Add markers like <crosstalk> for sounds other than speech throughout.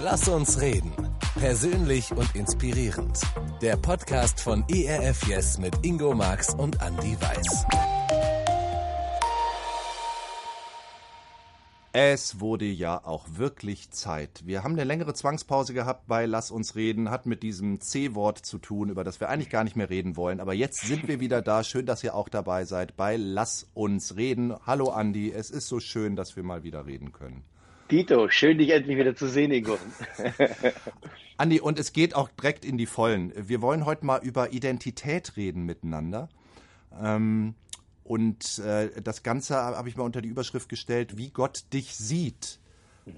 Lass uns reden. Persönlich und inspirierend. Der Podcast von ERF Yes mit Ingo Marx und Andy Weiß. Es wurde ja auch wirklich Zeit. Wir haben eine längere Zwangspause gehabt bei Lass uns reden, hat mit diesem C-Wort zu tun, über das wir eigentlich gar nicht mehr reden wollen. Aber jetzt sind wir wieder da. Schön, dass ihr auch dabei seid bei Lass uns reden. Hallo Andi, es ist so schön, dass wir mal wieder reden können. Dito, schön dich endlich wieder zu sehen, Ingo. <laughs> Andi, und es geht auch direkt in die Vollen. Wir wollen heute mal über Identität reden miteinander. Ähm, und äh, das Ganze habe ich mal unter die Überschrift gestellt, wie Gott dich sieht.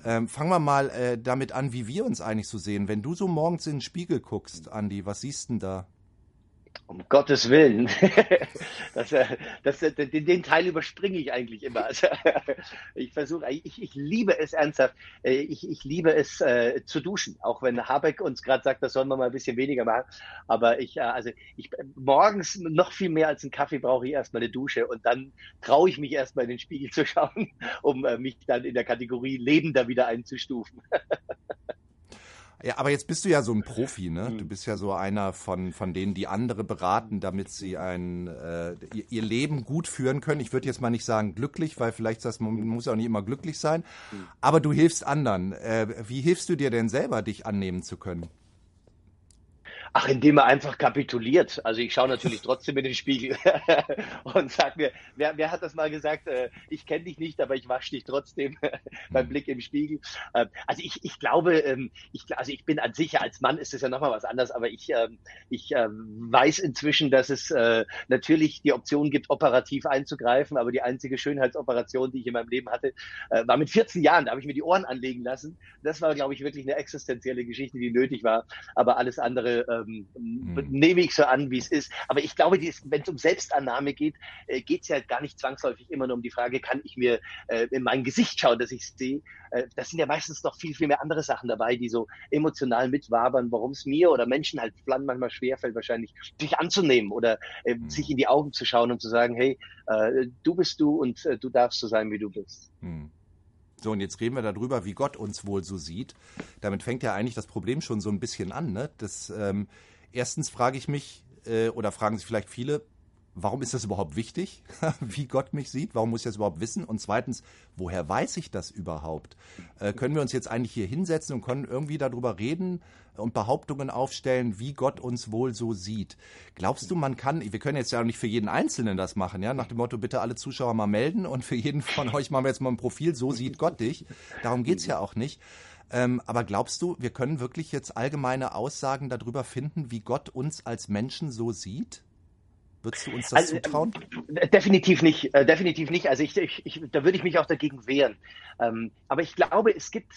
Ähm, fangen wir mal äh, damit an, wie wir uns eigentlich so sehen. Wenn du so morgens in den Spiegel guckst, Andi, was siehst denn da? Um Gottes Willen. <laughs> Das, äh, das, äh, den, Teil überspringe ich eigentlich immer. Also, <laughs> ich versuche, ich, ich liebe es ernsthaft. Äh, ich, ich liebe es äh, zu duschen, auch wenn Habeck uns gerade sagt, das sollen wir mal ein bisschen weniger machen. Aber ich, also ich morgens noch viel mehr als einen Kaffee brauche ich erstmal eine Dusche und dann traue ich mich erstmal in den Spiegel zu schauen, <laughs> um mich dann in der Kategorie Lebender wieder einzustufen. Ja, aber jetzt bist du ja so ein Profi, ne? Du bist ja so einer von, von denen, die andere beraten, damit sie ein, äh, ihr Leben gut führen können. Ich würde jetzt mal nicht sagen glücklich, weil vielleicht das, man muss ja auch nicht immer glücklich sein. Aber du hilfst anderen. Äh, wie hilfst du dir denn selber, dich annehmen zu können? Ach, indem er einfach kapituliert. Also ich schaue natürlich trotzdem in den Spiegel <laughs> und sage mir, wer, wer hat das mal gesagt? Äh, ich kenne dich nicht, aber ich wasche dich trotzdem <laughs> beim Blick im Spiegel. Äh, also ich, ich glaube, ähm, ich, also ich bin an sich, als Mann ist es ja nochmal was anderes, aber ich, äh, ich weiß inzwischen, dass es äh, natürlich die Option gibt, operativ einzugreifen, aber die einzige Schönheitsoperation, die ich in meinem Leben hatte, äh, war mit 14 Jahren. Da habe ich mir die Ohren anlegen lassen. Das war, glaube ich, wirklich eine existenzielle Geschichte, die nötig war. Aber alles andere ähm, mhm. nehme ich so an, wie es ist. Aber ich glaube, wenn es um Selbstannahme geht, äh, geht es ja gar nicht zwangsläufig immer nur um die Frage, kann ich mir äh, in mein Gesicht schauen, dass ich es sehe. Äh, das sind ja meistens noch viel, viel mehr andere Sachen dabei, die so emotional mitwabern, warum es mir oder Menschen halt manchmal schwerfällt, wahrscheinlich sich anzunehmen oder äh, mhm. sich in die Augen zu schauen und zu sagen, hey, äh, du bist du und äh, du darfst so sein, wie du bist. Mhm. So, und jetzt reden wir darüber, wie Gott uns wohl so sieht. Damit fängt ja eigentlich das Problem schon so ein bisschen an. Ne? Das, ähm, erstens frage ich mich, äh, oder fragen sich vielleicht viele, warum ist das überhaupt wichtig, <laughs> wie Gott mich sieht? Warum muss ich das überhaupt wissen? Und zweitens, woher weiß ich das überhaupt? Äh, können wir uns jetzt eigentlich hier hinsetzen und können irgendwie darüber reden und Behauptungen aufstellen, wie Gott uns wohl so sieht? Glaubst du, man kann, wir können jetzt ja auch nicht für jeden Einzelnen das machen, ja, nach dem Motto, bitte alle Zuschauer mal melden und für jeden von euch machen wir jetzt mal ein Profil, so sieht Gott dich. Darum geht's ja auch nicht. Ähm, aber glaubst du, wir können wirklich jetzt allgemeine Aussagen darüber finden, wie Gott uns als Menschen so sieht? Würdest du uns das also, zutrauen? Äh, definitiv nicht, äh, definitiv nicht. Also ich, ich, ich, da würde ich mich auch dagegen wehren. Ähm, aber ich glaube, es gibt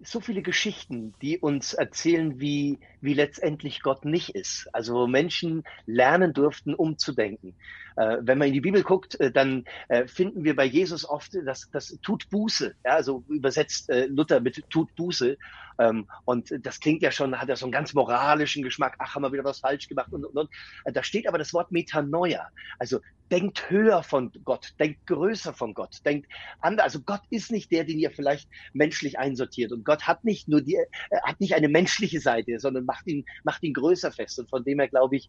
so viele Geschichten, die uns erzählen, wie, wie letztendlich Gott nicht ist. Also Menschen lernen durften, umzudenken. Äh, wenn man in die Bibel guckt, äh, dann äh, finden wir bei Jesus oft das, das tut Buße. Ja, also übersetzt Luther mit tut Buße. Ähm, und das klingt ja schon, hat ja so einen ganz moralischen Geschmack. Ach, haben wir wieder was falsch gemacht und, und, und. Da steht aber das Wort Metanoia. Also denkt höher von Gott, denkt größer von Gott, denkt anders. Also Gott ist nicht der, den ihr vielleicht menschlich einsortiert. Und Gott hat nicht nur die, hat nicht eine menschliche Seite, sondern macht ihn, macht ihn größer fest. Und von dem her glaube ich,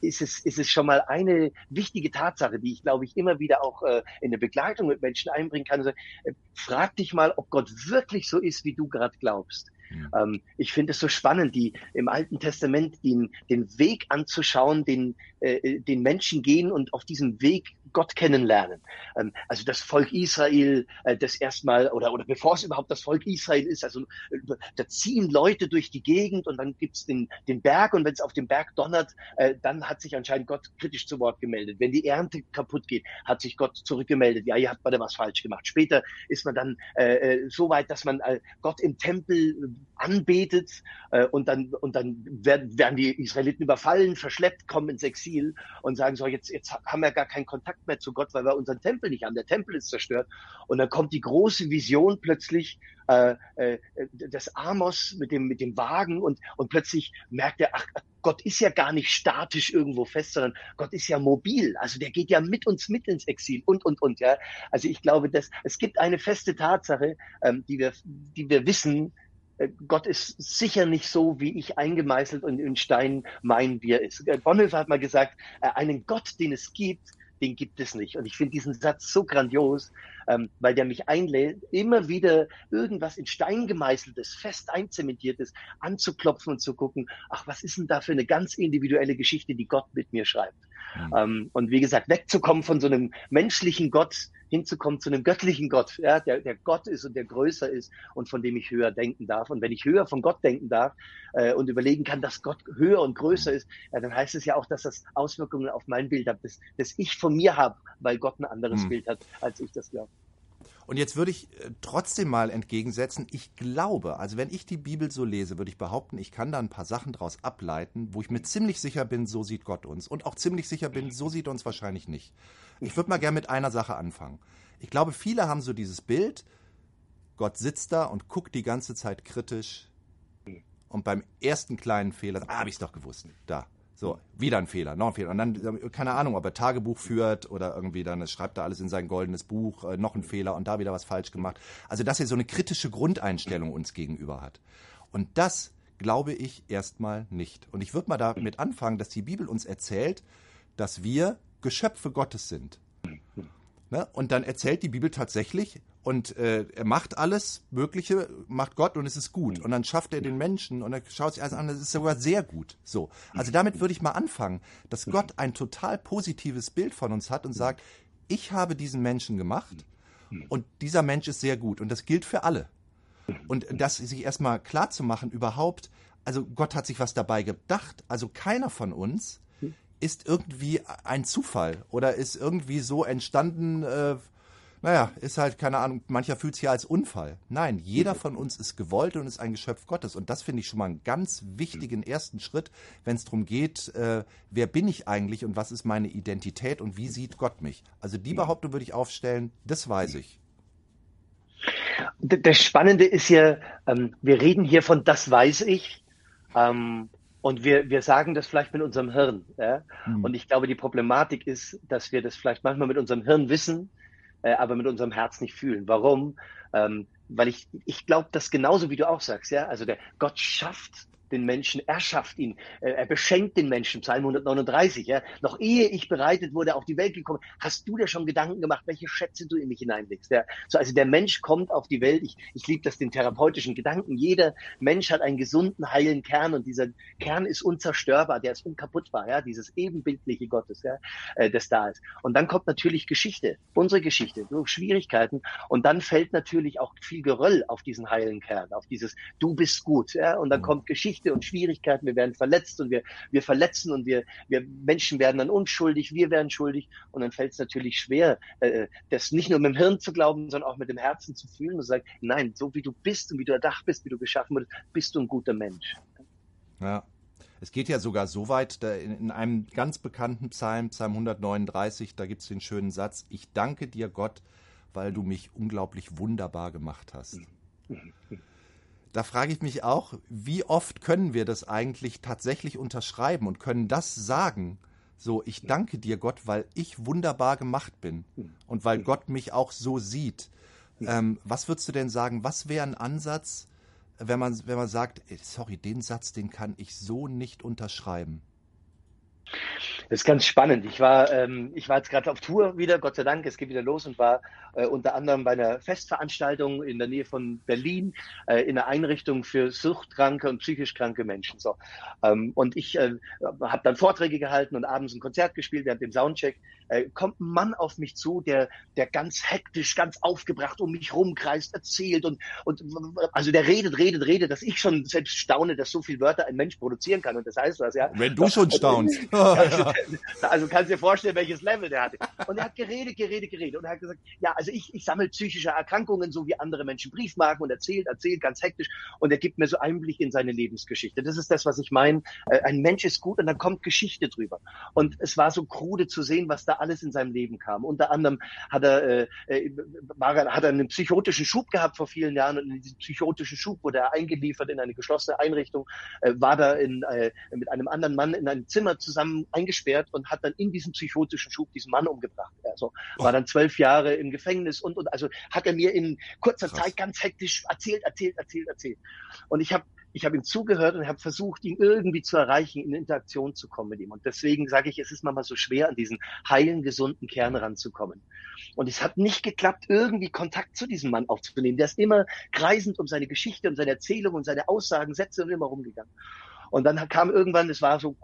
ist es, ist es schon mal eine wichtige Tatsache, die ich glaube ich immer wieder auch äh, in der Begleitung mit Menschen einbringen kann. Also, äh, frag dich mal, ob Gott wirklich so ist, wie du gerade glaubst. Mhm. Ähm, ich finde es so spannend, die im Alten Testament den, den Weg anzuschauen, den, äh, den Menschen gehen und auf diesem Weg Gott kennenlernen. Ähm, also das Volk Israel, äh, das erstmal, oder, oder bevor es überhaupt das Volk Israel ist, also äh, da ziehen Leute durch die Gegend und dann gibt's den, den Berg und wenn es auf dem Berg donnert, äh, dann hat sich anscheinend Gott kritisch zu Wort gemeldet. Wenn die Ernte kaputt geht, hat sich Gott zurückgemeldet. Ja, ihr habt mal da was falsch gemacht. Später ist man dann äh, äh so weit, dass man äh, Gott im Tempel anbetet äh, und dann und dann werden, werden die Israeliten überfallen, verschleppt, kommen ins Exil und sagen so jetzt jetzt haben wir gar keinen Kontakt mehr zu Gott, weil wir unseren Tempel nicht haben. Der Tempel ist zerstört. Und dann kommt die große Vision plötzlich äh, äh, des Amos mit dem, mit dem Wagen und, und plötzlich merkt er, ach, Gott ist ja gar nicht statisch irgendwo fest, sondern Gott ist ja mobil. Also der geht ja mit uns mit ins Exil und, und, und, ja. Also ich glaube, dass es gibt eine feste Tatsache, ähm, die wir, die wir wissen, Gott ist sicher nicht so, wie ich eingemeißelt und in Stein meinen, wie er ist. Äh, Bonhoeffer hat mal gesagt, äh, einen Gott, den es gibt, den gibt es nicht. Und ich finde diesen Satz so grandios, ähm, weil der mich einlädt, immer wieder irgendwas in Stein gemeißeltes, fest einzementiertes anzuklopfen und zu gucken, ach, was ist denn da für eine ganz individuelle Geschichte, die Gott mit mir schreibt. Mhm. Ähm, und wie gesagt, wegzukommen von so einem menschlichen Gott, hinzukommen zu einem göttlichen Gott, ja, der, der Gott ist und der größer ist und von dem ich höher denken darf. Und wenn ich höher von Gott denken darf äh, und überlegen kann, dass Gott höher und größer ist, ja, dann heißt es ja auch, dass das Auswirkungen auf mein Bild hat, das, das ich von mir habe, weil Gott ein anderes hm. Bild hat, als ich das glaube. Und jetzt würde ich äh, trotzdem mal entgegensetzen, ich glaube, also wenn ich die Bibel so lese, würde ich behaupten, ich kann da ein paar Sachen draus ableiten, wo ich mir ziemlich sicher bin, so sieht Gott uns. Und auch ziemlich sicher bin, so sieht er uns wahrscheinlich nicht. Ich würde mal gerne mit einer Sache anfangen. Ich glaube, viele haben so dieses Bild, Gott sitzt da und guckt die ganze Zeit kritisch und beim ersten kleinen Fehler, ah, habe ich es doch gewusst, da. So, wieder ein Fehler, noch ein Fehler. Und dann, keine Ahnung, ob er Tagebuch führt oder irgendwie dann schreibt er alles in sein goldenes Buch, äh, noch ein Fehler und da wieder was falsch gemacht. Also, dass er so eine kritische Grundeinstellung uns gegenüber hat. Und das glaube ich erstmal nicht. Und ich würde mal damit anfangen, dass die Bibel uns erzählt, dass wir Geschöpfe Gottes sind. Ne? Und dann erzählt die Bibel tatsächlich, und äh, er macht alles Mögliche, macht Gott und es ist gut. Und dann schafft er den Menschen und er schaut sich alles an, das ist sogar sehr gut. So. Also damit würde ich mal anfangen, dass Gott ein total positives Bild von uns hat und sagt, ich habe diesen Menschen gemacht und dieser Mensch ist sehr gut. Und das gilt für alle. Und das sich erstmal klar zu machen, überhaupt, also Gott hat sich was dabei gedacht. Also keiner von uns ist irgendwie ein Zufall oder ist irgendwie so entstanden, äh, naja, ist halt, keine Ahnung, mancher fühlt sich ja als Unfall. Nein, jeder von uns ist gewollt und ist ein Geschöpf Gottes. Und das finde ich schon mal einen ganz wichtigen ersten Schritt, wenn es darum geht, äh, wer bin ich eigentlich und was ist meine Identität und wie sieht Gott mich. Also die Behauptung würde ich aufstellen, das weiß ich. Das Spannende ist ja, ähm, wir reden hier von das weiß ich. Ähm, und wir, wir sagen das vielleicht mit unserem Hirn. Ja? Mhm. Und ich glaube, die Problematik ist, dass wir das vielleicht manchmal mit unserem Hirn wissen, äh, aber mit unserem Herz nicht fühlen. Warum? Ähm, weil ich, ich glaube, dass genauso wie du auch sagst, ja, also der Gott schafft den Menschen, er schafft ihn, äh, er beschenkt den Menschen, Psalm 139, ja. Noch ehe ich bereitet wurde, auf die Welt gekommen, hast du dir schon Gedanken gemacht, welche Schätze du in mich hineinlegst, ja. So, also der Mensch kommt auf die Welt, ich, ich liebe das, den therapeutischen Gedanken, jeder Mensch hat einen gesunden, heilen Kern und dieser Kern ist unzerstörbar, der ist unkaputtbar, ja, dieses ebenbildliche Gottes, ja, äh, das da ist. Und dann kommt natürlich Geschichte, unsere Geschichte, so Schwierigkeiten und dann fällt natürlich auch viel Geröll auf diesen heilen Kern, auf dieses Du bist gut, ja, und dann mhm. kommt Geschichte Konflikte und Schwierigkeiten, wir werden verletzt und wir, wir verletzen und wir, wir Menschen werden dann unschuldig, wir werden schuldig und dann fällt es natürlich schwer, äh, das nicht nur mit dem Hirn zu glauben, sondern auch mit dem Herzen zu fühlen und zu sagen, nein, so wie du bist und wie du erdacht bist, wie du geschaffen wurdest, bist du ein guter Mensch. Ja. Es geht ja sogar so weit, in einem ganz bekannten Psalm, Psalm 139, da gibt es den schönen Satz, ich danke dir Gott, weil du mich unglaublich wunderbar gemacht hast. Da frage ich mich auch, wie oft können wir das eigentlich tatsächlich unterschreiben und können das sagen? So, ich danke dir, Gott, weil ich wunderbar gemacht bin und weil Gott mich auch so sieht. Ähm, was würdest du denn sagen? Was wäre ein Ansatz, wenn man, wenn man sagt, sorry, den Satz, den kann ich so nicht unterschreiben? Das ist ganz spannend. Ich war, ähm, ich war jetzt gerade auf Tour wieder, Gott sei Dank, es geht wieder los und war äh, unter anderem bei einer Festveranstaltung in der Nähe von Berlin äh, in einer Einrichtung für suchtkranke und psychisch kranke Menschen. So. Ähm, und ich äh, habe dann Vorträge gehalten und abends ein Konzert gespielt während dem Soundcheck. Äh, kommt ein Mann auf mich zu, der, der ganz hektisch, ganz aufgebracht um mich rumkreist, erzählt und, und also der redet, redet, redet, dass ich schon selbst staune, dass so viele Wörter ein Mensch produzieren kann. Und das heißt was, ja. Wenn du schon staunst. <laughs> <laughs> <laughs> also, kannst du dir vorstellen, welches Level der hatte. Und er hat geredet, geredet, geredet. Und er hat gesagt, ja, also ich, ich sammle psychische Erkrankungen, so wie andere Menschen Briefmarken und erzählt, erzählt ganz hektisch. Und er gibt mir so Einblick in seine Lebensgeschichte. Das ist das, was ich meine. Äh, ein Mensch ist gut und dann kommt Geschichte drüber. Und es war so krude zu sehen, was da alles in seinem Leben kam. Unter anderem hat er, äh, äh war, hat er einen psychotischen Schub gehabt vor vielen Jahren und in diesem psychotischen Schub wurde er eingeliefert in eine geschlossene Einrichtung, äh, war da in, äh, mit einem anderen Mann in einem Zimmer zusammen eingesperrt und hat dann in diesem psychotischen Schub diesen Mann umgebracht. Also war dann zwölf Jahre im Gefängnis und, und also hat er mir in kurzer Krass. Zeit ganz hektisch erzählt, erzählt, erzählt, erzählt. Und ich habe ich habe ihm zugehört und habe versucht, ihn irgendwie zu erreichen, in Interaktion zu kommen mit ihm. Und deswegen sage ich, es ist manchmal so schwer, an diesen heilen, gesunden Kern ranzukommen. Und es hat nicht geklappt, irgendwie Kontakt zu diesem Mann aufzunehmen. Der ist immer kreisend um seine Geschichte, um seine Erzählung und seine Aussagen, Sätze und immer rumgegangen. Und dann kam irgendwann, das war so,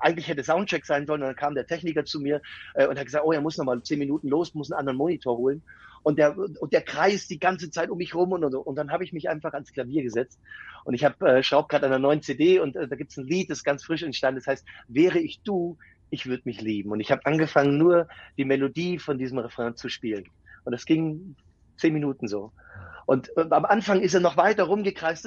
eigentlich hätte Soundcheck sein sollen, und dann kam der Techniker zu mir äh, und hat gesagt, oh, er muss noch mal zehn Minuten los, muss einen anderen Monitor holen. Und der, und der kreist die ganze Zeit um mich rum und, und, und dann habe ich mich einfach ans Klavier gesetzt. Und ich habe äh, schraub gerade an einer neuen CD und äh, da gibt's ein Lied, das ganz frisch entstanden. Das heißt, wäre ich du, ich würde mich lieben. Und ich habe angefangen, nur die Melodie von diesem Refrain zu spielen. Und das ging zehn Minuten so. Und äh, am Anfang ist er noch weiter rumgekreist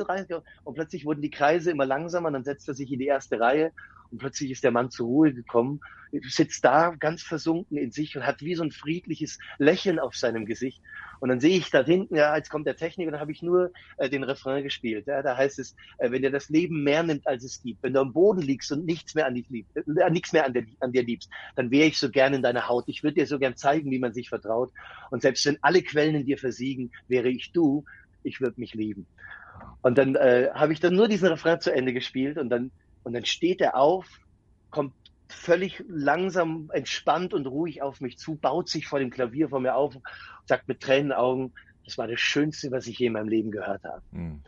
und plötzlich wurden die Kreise immer langsamer. Und dann setzt er sich in die erste Reihe und plötzlich ist der Mann zur Ruhe gekommen, sitzt da ganz versunken in sich und hat wie so ein friedliches Lächeln auf seinem Gesicht. Und dann sehe ich da hinten, ja, jetzt kommt der Techniker, dann habe ich nur äh, den Refrain gespielt. Ja, da heißt es, äh, wenn dir das Leben mehr nimmt, als es gibt, wenn du am Boden liegst und nichts mehr an, dich lieb, äh, nichts mehr an, der, an dir liebst, dann wäre ich so gern in deiner Haut. Ich würde dir so gern zeigen, wie man sich vertraut. Und selbst wenn alle Quellen in dir versiegen, wäre ich du, ich würde mich lieben. Und dann äh, habe ich dann nur diesen Refrain zu Ende gespielt und dann und dann steht er auf, kommt völlig langsam, entspannt und ruhig auf mich zu, baut sich vor dem Klavier vor mir auf und sagt mit Tränenaugen, das war das Schönste, was ich je in meinem Leben gehört habe. Mhm.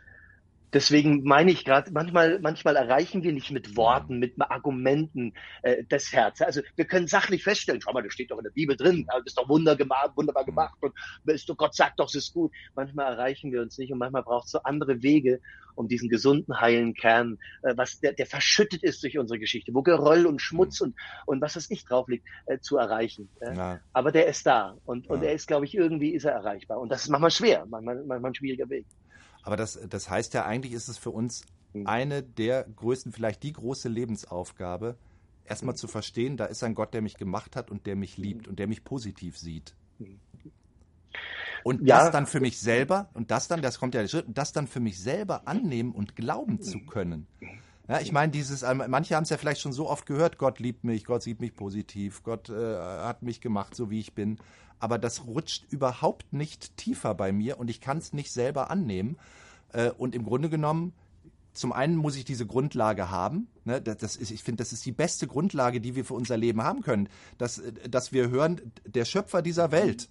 Deswegen meine ich gerade, manchmal, manchmal erreichen wir nicht mit Worten, mit Argumenten äh, das Herz. Also wir können sachlich feststellen, schau mal, das steht doch in der Bibel drin, das ist doch gemacht, wunderbar gemacht und Gott sagt doch, es ist gut. Manchmal erreichen wir uns nicht und manchmal braucht es so andere Wege, um diesen gesunden, heilen Kern, äh, was der, der verschüttet ist durch unsere Geschichte, wo Geröll und Schmutz und, und was das nicht drauf liegt, äh, zu erreichen. Äh. Ja. Aber der ist da und, ja. und er ist, glaube ich, irgendwie ist er erreichbar. Und das ist manchmal schwer, manchmal, manchmal ein schwieriger Weg. Aber das, das heißt ja, eigentlich ist es für uns hm. eine der größten, vielleicht die große Lebensaufgabe, erstmal hm. zu verstehen, da ist ein Gott, der mich gemacht hat und der mich liebt und der mich positiv sieht. Und ja. das dann für mich selber, und das dann, das kommt ja der Schritt, das dann für mich selber annehmen und glauben zu können. Ja, ich meine, dieses, ähm, manche haben es ja vielleicht schon so oft gehört, Gott liebt mich, Gott sieht mich positiv, Gott äh, hat mich gemacht, so wie ich bin aber das rutscht überhaupt nicht tiefer bei mir und ich kann es nicht selber annehmen. Äh, und im Grunde genommen, zum einen muss ich diese Grundlage haben. Ne? Das ist, ich finde, das ist die beste Grundlage, die wir für unser Leben haben können. Dass, dass wir hören, der Schöpfer dieser Welt,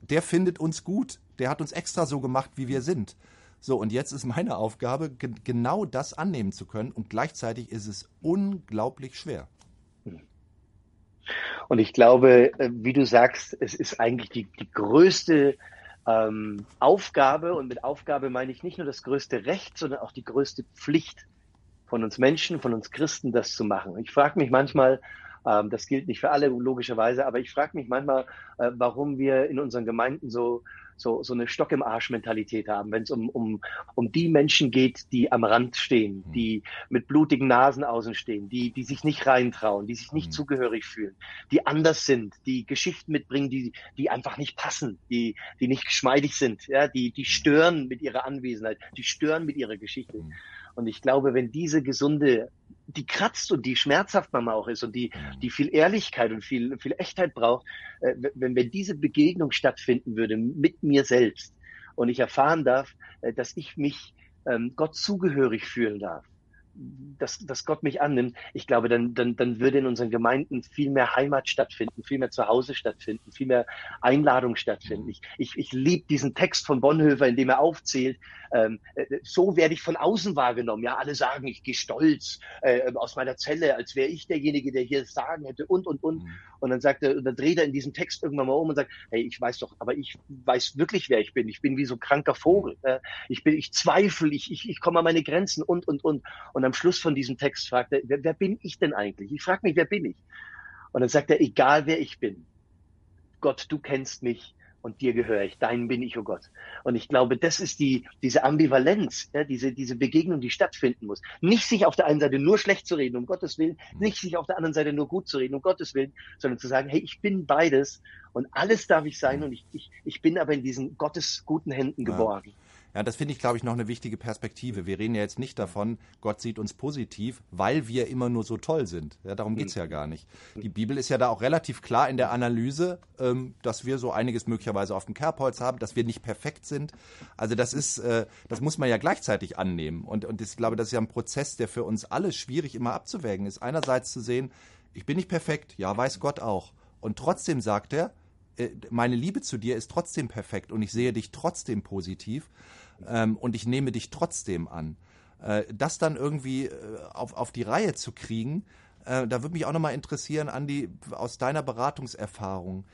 der findet uns gut. Der hat uns extra so gemacht, wie wir sind. So, und jetzt ist meine Aufgabe, genau das annehmen zu können. Und gleichzeitig ist es unglaublich schwer. Und ich glaube, äh, wie du sagst, es ist eigentlich die, die größte ähm, Aufgabe, und mit Aufgabe meine ich nicht nur das größte Recht, sondern auch die größte Pflicht von uns Menschen, von uns Christen, das zu machen. Ich frage mich manchmal, ähm, das gilt nicht für alle logischerweise, aber ich frage mich manchmal, äh, warum wir in unseren Gemeinden so so, so eine Stock im Arsch-Mentalität haben, wenn es um, um, um die Menschen geht, die am Rand stehen, mhm. die mit blutigen Nasen außen stehen, die, die sich nicht reintrauen, die sich nicht mhm. zugehörig fühlen, die anders sind, die Geschichten mitbringen, die, die einfach nicht passen, die, die nicht geschmeidig sind, ja, die, die stören mit ihrer Anwesenheit, die stören mit ihrer Geschichte. Mhm. Und ich glaube, wenn diese gesunde, die kratzt und die schmerzhaft manchmal auch ist und die, mhm. die viel Ehrlichkeit und viel, viel Echtheit braucht, äh, wenn, wenn diese Begegnung stattfinden würde mit mir selbst und ich erfahren darf, äh, dass ich mich ähm, Gott zugehörig fühlen darf, dass, dass Gott mich annimmt, ich glaube, dann, dann, dann würde in unseren Gemeinden viel mehr Heimat stattfinden, viel mehr Zuhause stattfinden, viel mehr Einladung stattfinden. Ich, ich, ich liebe diesen Text von Bonhoeffer, in dem er aufzählt, ähm, äh, so werde ich von außen wahrgenommen. Ja, alle sagen, ich gehe stolz äh, aus meiner Zelle, als wäre ich derjenige, der hier sagen hätte und, und, und. Mhm. Und dann sagt er, und dann dreht er in diesem Text irgendwann mal um und sagt, hey, ich weiß doch, aber ich weiß wirklich, wer ich bin. Ich bin wie so ein kranker Vogel. Äh, ich bin, ich zweifle, ich, ich, ich komme an meine Grenzen und, und, und. Und Und am Schluss von diesem Text fragt er, wer, wer bin ich denn eigentlich? Ich frage mich, wer bin ich? Und dann sagt er, egal wer ich bin, Gott, du kennst mich und dir gehöre ich, dein bin ich, oh Gott. Und ich glaube, das ist die, diese Ambivalenz, ja, diese, diese Begegnung, die stattfinden muss. Nicht sich auf der einen Seite nur schlecht zu reden, um Gottes Willen, nicht sich auf der anderen Seite nur gut zu reden, um Gottes Willen, sondern zu sagen, hey, ich bin beides und alles darf ich sein und ich, ich, ich bin aber in diesen Gottes guten Händen geborgen. Ja. Ja, das finde ich, glaube ich, noch eine wichtige Perspektive. Wir reden ja jetzt nicht davon, Gott sieht uns positiv, weil wir immer nur so toll sind. Ja, darum geht's ja gar nicht. Die Bibel ist ja da auch relativ klar in der Analyse, ähm, dass wir so einiges möglicherweise auf dem Kerbholz haben, dass wir nicht perfekt sind. Also das ist, äh, das muss man ja gleichzeitig annehmen. Und, und ich glaube, das ist ja ein Prozess, der für uns alle schwierig immer abzuwägen ist. Einerseits zu sehen, ich bin nicht perfekt, ja, weiß Gott auch. Und trotzdem sagt er, äh, meine Liebe zu dir ist trotzdem perfekt und ich sehe dich trotzdem positiv ähm, und ich nehme dich trotzdem an. Äh, das dann irgendwie äh, auf, auf die Reihe zu kriegen, äh, da würde mich auch nochmal interessieren, Andi, aus deiner Beratungserfahrung,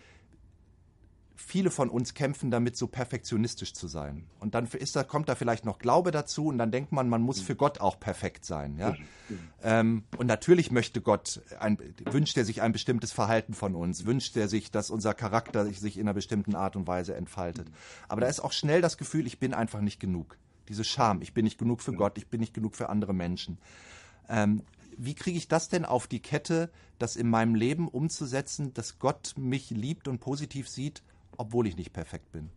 viele von uns kämpfen damit, so perfektionistisch zu sein. Und dann ist da, kommt da vielleicht noch Glaube dazu und dann denkt man, man muss für Gott auch perfekt sein. Ja? Ähm, und natürlich möchte Gott, ein, wünscht er sich ein bestimmtes Verhalten von uns, wünscht er sich, dass unser Charakter sich in einer bestimmten Art und Weise entfaltet. Aber da ist auch schnell das Gefühl, ich bin einfach nicht genug. Diese Scham, ich bin nicht genug für Gott, ich bin nicht genug für andere Menschen. Ähm, wie kriege ich das denn auf die Kette, das in meinem Leben umzusetzen, dass Gott mich liebt und positiv sieht obwohl ich nicht perfekt bin?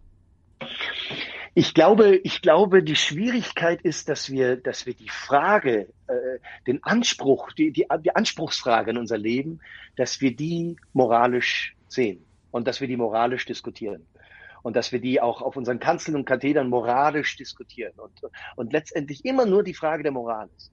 Ich glaube, ich glaube, die Schwierigkeit ist, dass wir, dass wir die Frage, äh, den Anspruch, die, die, die Anspruchsfrage in unser Leben, dass wir die moralisch sehen und dass wir die moralisch diskutieren und dass wir die auch auf unseren Kanzeln und Kathedern moralisch diskutieren und, und letztendlich immer nur die Frage der Moral ist.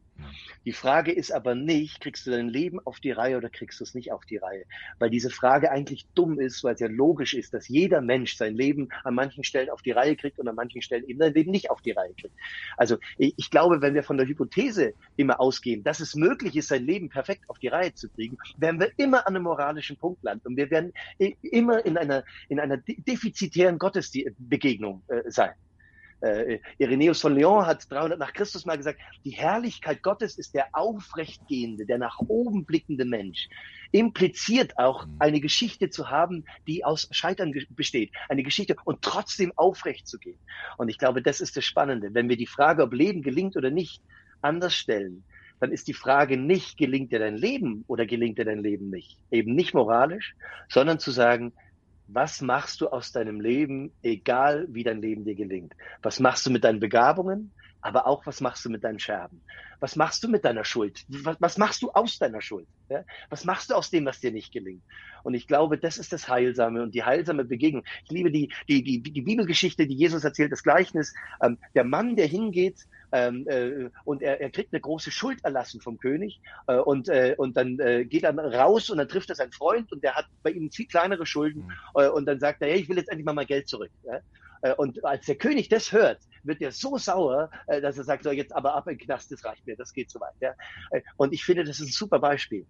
Die Frage ist aber nicht, kriegst du dein Leben auf die Reihe oder kriegst du es nicht auf die Reihe? Weil diese Frage eigentlich dumm ist, weil es ja logisch ist, dass jeder Mensch sein Leben an manchen Stellen auf die Reihe kriegt und an manchen Stellen eben sein Leben nicht auf die Reihe kriegt. Also ich glaube, wenn wir von der Hypothese immer ausgehen, dass es möglich ist, sein Leben perfekt auf die Reihe zu kriegen, werden wir immer an einem moralischen Punkt landen und wir werden immer in einer, in einer defizitären Gottesbegegnung äh, sein äh, Irenäus von Lyon hat 300 nach Christus mal gesagt, die Herrlichkeit Gottes ist der aufrechtgehende, der nach oben blickende Mensch. Impliziert auch mhm. eine Geschichte zu haben, die aus Scheitern besteht. Eine Geschichte und trotzdem aufrecht zu gehen. Und ich glaube, das ist das Spannende. Wenn wir die Frage, ob Leben gelingt oder nicht, anders stellen, dann ist die Frage nicht, gelingt dir dein Leben oder gelingt dir dein Leben nicht? Eben nicht moralisch, sondern zu sagen, was machst du aus deinem Leben, egal wie dein Leben dir gelingt? Was machst du mit deinen Begabungen? Aber auch, was machst du mit deinen Scherben? Was machst du mit deiner Schuld? Was, was machst du aus deiner Schuld? Ja? Was machst du aus dem, was dir nicht gelingt? Und ich glaube, das ist das Heilsame und die heilsame Begegnung. Ich liebe die, die, die, die Bibelgeschichte, die Jesus erzählt, das Gleichnis. Ähm, der Mann, der hingeht ähm, äh, und er, er kriegt eine große Schuld erlassen vom König äh, und, äh, und dann äh, geht er raus und dann trifft er seinen Freund und der hat bei ihm viel kleinere Schulden mhm. äh, und dann sagt er, hey, ich will jetzt endlich mal mein Geld zurück. Ja? Äh, und als der König das hört, wird er so sauer, äh, dass er sagt, so jetzt aber ab in den Knast, das reicht mir, das geht so weit. Ja? Äh, und ich finde, das ist ein super Beispiel.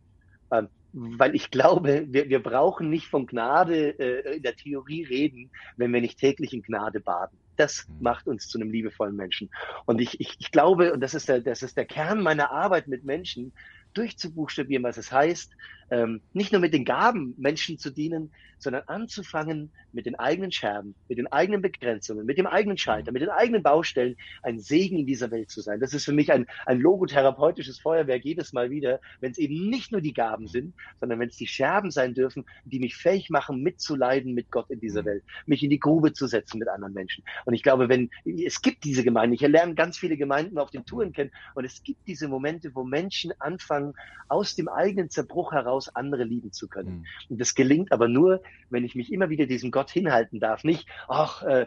Ähm, weil ich glaube, wir, wir brauchen nicht von Gnade äh, in der Theorie reden, wenn wir nicht täglich in Gnade baden. Das mhm. macht uns zu einem liebevollen Menschen. Und ich, ich, ich glaube, und das ist, der, das ist der Kern meiner Arbeit mit Menschen, durchzubuchstabieren, was es heißt, ähm, nicht nur mit den Gaben Menschen zu dienen, sondern anzufangen mit den eigenen Scherben, mit den eigenen Begrenzungen, mit dem eigenen Schalter, mit den eigenen Baustellen ein Segen in dieser Welt zu sein. Das ist für mich ein, ein logotherapeutisches Feuerwerk jedes Mal wieder, wenn es eben nicht nur die Gaben sind, sondern wenn es die Scherben sein dürfen, die mich fähig machen, mitzuleiden mit Gott in dieser Welt, mich in die Grube zu setzen mit anderen Menschen. Und ich glaube, wenn es gibt diese Gemeinden, ich lerne ganz viele Gemeinden auf den Touren kennen, und es gibt diese Momente, wo Menschen anfangen, aus dem eigenen Zerbruch heraus andere lieben zu können. Mhm. Und das gelingt aber nur, wenn ich mich immer wieder diesem Gott hinhalten darf. Nicht, ach, äh,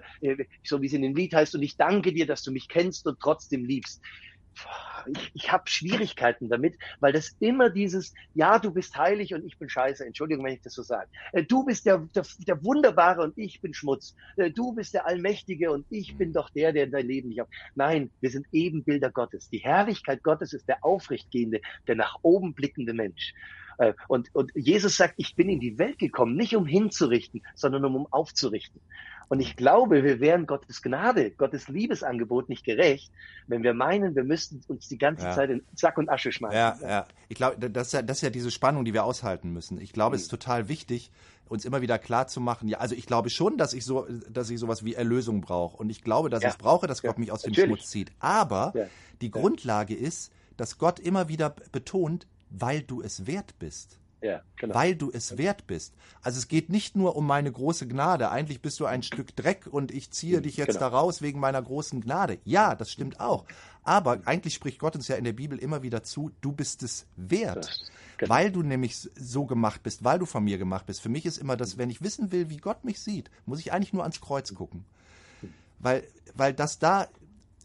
so wie es in dem Lied heißt, und ich danke dir, dass du mich kennst und trotzdem liebst ich, ich habe Schwierigkeiten damit, weil das immer dieses, ja, du bist heilig und ich bin scheiße, Entschuldigung, wenn ich das so sage. Äh, du bist der, der, der Wunderbare und ich bin Schmutz. Äh, du bist der Allmächtige und ich bin doch der, der dein Leben nicht auf. Nein, wir sind Ebenbilder Gottes. Die Herrlichkeit Gottes ist der aufrechtgehende, der nach oben blickende Mensch. Äh, und, und Jesus sagt, ich bin in die Welt gekommen, nicht um hinzurichten, sondern um, um aufzurichten. Und ich glaube, wir wären Gottes Gnade, Gottes Liebesangebot nicht gerecht, wenn wir meinen, wir müssten uns die ganze ja. Zeit in Sack und Asche schmeißen. Ja, ja. Ich glaube, das ist ja, das ist ja diese Spannung, die wir aushalten müssen. Ich glaube, mhm. es ist total wichtig, uns immer wieder klar zu machen, ja, also ich glaube schon, dass ich so, dass ich sowas wie Erlösung brauche. Und ich glaube, dass ja. ich brauche, dass Gott ja, mich aus dem Schmutz zieht. Aber die Grundlage ist, dass Gott immer wieder betont, weil du es wert bist. Ja, genau. Weil du es wert bist. Also es geht nicht nur um meine große Gnade. Eigentlich bist du ein Stück Dreck und ich ziehe mhm, dich jetzt genau. da raus wegen meiner großen Gnade. Ja, das stimmt auch. Aber eigentlich spricht Gott uns ja in der Bibel immer wieder zu, du bist es wert. Genau. Weil du nämlich so gemacht bist, weil du von mir gemacht bist. Für mich ist immer das, wenn ich wissen will, wie Gott mich sieht, muss ich eigentlich nur ans Kreuz gucken. Weil, weil das da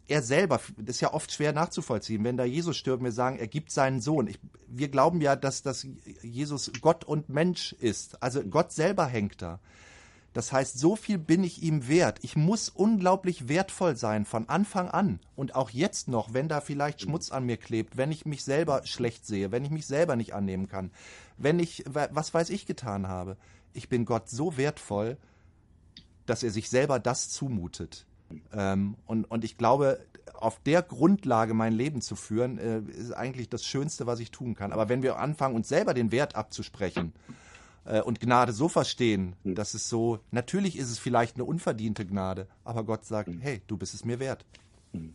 er selber, das ist ja oft schwer nachzuvollziehen, wenn da Jesus stirbt, wir sagen, er gibt seinen Sohn. Ich, wir glauben ja, dass, dass Jesus Gott und Mensch ist. Also Gott selber hängt da. Das heißt, so viel bin ich ihm wert. Ich muss unglaublich wertvoll sein von Anfang an und auch jetzt noch, wenn da vielleicht Schmutz an mir klebt, wenn ich mich selber schlecht sehe, wenn ich mich selber nicht annehmen kann, wenn ich, was weiß ich getan habe. Ich bin Gott so wertvoll, dass er sich selber das zumutet. Ähm, und, und ich glaube, auf der Grundlage mein Leben zu führen, äh, ist eigentlich das Schönste, was ich tun kann. Aber wenn wir anfangen, uns selber den Wert abzusprechen äh, und Gnade so verstehen, hm. dass es so, natürlich ist es vielleicht eine unverdiente Gnade, aber Gott sagt, hm. hey, du bist es mir wert. Hm.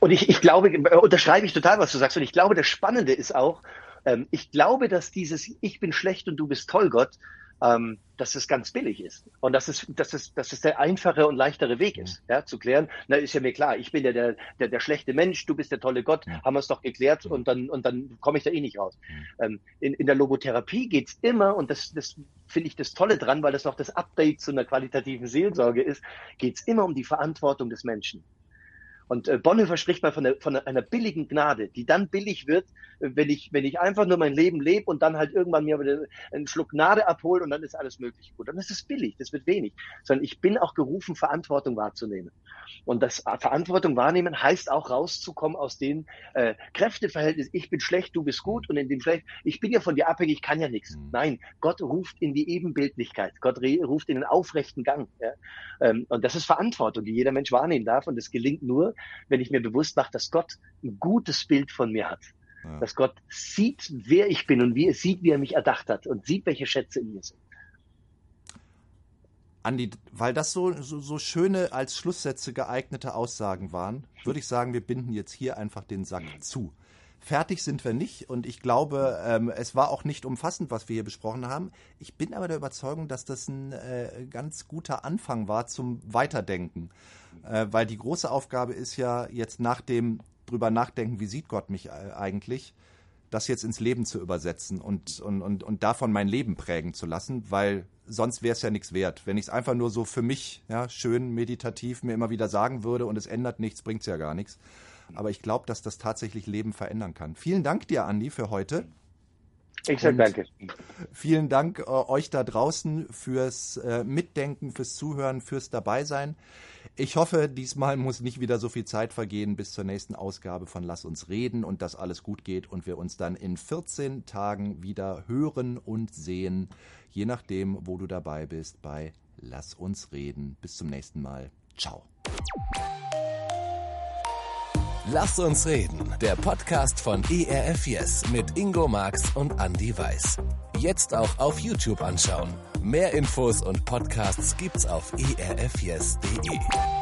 Und ich, ich glaube, äh, unterschreibe ich total, was du sagst. Und ich glaube, das Spannende ist auch, ähm, ich glaube, dass dieses Ich bin schlecht und du bist toll, Gott, ähm, dass es ganz billig ist und dass es, dass es, dass es der einfache und leichtere Weg ist, ja, zu klären. Na, ist ja mir klar, ich bin ja der, der, der schlechte Mensch, du bist der tolle Gott, haben wir es doch geklärt und dann, und dann komme ich da eh nicht raus. Ähm, in, in der Logotherapie geht's immer, und das, das finde ich das Tolle dran, weil das noch das Update zu einer qualitativen Seelsorge ist, geht's immer um die Verantwortung des Menschen. Und äh, Bonhoeffer spricht mal von, der, von einer billigen Gnade, die dann billig wird, wenn ich, wenn ich einfach nur mein Leben lebe und dann halt irgendwann mir einen Schluck Gnade abhole und dann ist alles möglich gut. Dann ist es billig, das wird wenig. Sondern ich bin auch gerufen, Verantwortung wahrzunehmen. Und das äh, Verantwortung wahrnehmen heißt auch rauszukommen aus den äh, Kräfteverhältnissen. Ich bin schlecht, du bist gut und in dem schlecht, ich bin ja von dir abhängig, kann ja nichts. Mhm. Nein, Gott ruft in die Ebenbildlichkeit. Gott ruft in den aufrechten Gang. Ja? Ähm, und das ist Verantwortung, die jeder Mensch wahrnehmen darf. Und es gelingt nur, wenn ich mir bewusst mache, dass Gott ein gutes Bild von mir hat. Ja. Dass Gott sieht, wer ich bin und wie er sieht, wie er mich erdacht hat und sieht, welche Schätze in mir sind. Andi, weil das so, so, so schöne als Schlusssätze geeignete Aussagen waren, würde ich sagen, wir binden jetzt hier einfach den Sack zu. Fertig sind wir nicht und ich glaube, ähm, es war auch nicht umfassend, was wir hier besprochen haben. Ich bin aber der Überzeugung, dass das ein äh, ganz guter Anfang war zum Weiterdenken, äh, weil die große Aufgabe ist ja jetzt nach dem drüber nachdenken, wie sieht Gott mich äh, eigentlich, das jetzt ins Leben zu übersetzen und, und, und, und davon mein Leben prägen zu lassen, weil sonst wäre es ja nichts wert. Wenn ich es einfach nur so für mich ja, schön meditativ mir immer wieder sagen würde und es ändert nichts, bringt es ja gar nichts. Aber ich glaube, dass das tatsächlich Leben verändern kann. Vielen Dank dir, Andi, für heute. Ich sage danke. Vielen Dank äh, euch da draußen fürs äh, Mitdenken, fürs Zuhören, fürs Dabeisein. Ich hoffe, diesmal <laughs> muss nicht wieder so viel Zeit vergehen bis zur nächsten Ausgabe von Lass uns reden und dass alles gut geht und wir uns dann in 14 Tagen wieder hören und sehen, je nachdem, wo du dabei bist bei Lass uns reden. Bis zum nächsten Mal. Ciao. Lass uns reden. Der Podcast von ERF Yes mit Ingo Marx und Andy Weiß. Jetzt auch auf YouTube anschauen. Mehr Infos und Podcasts gibt's auf erfyes.de.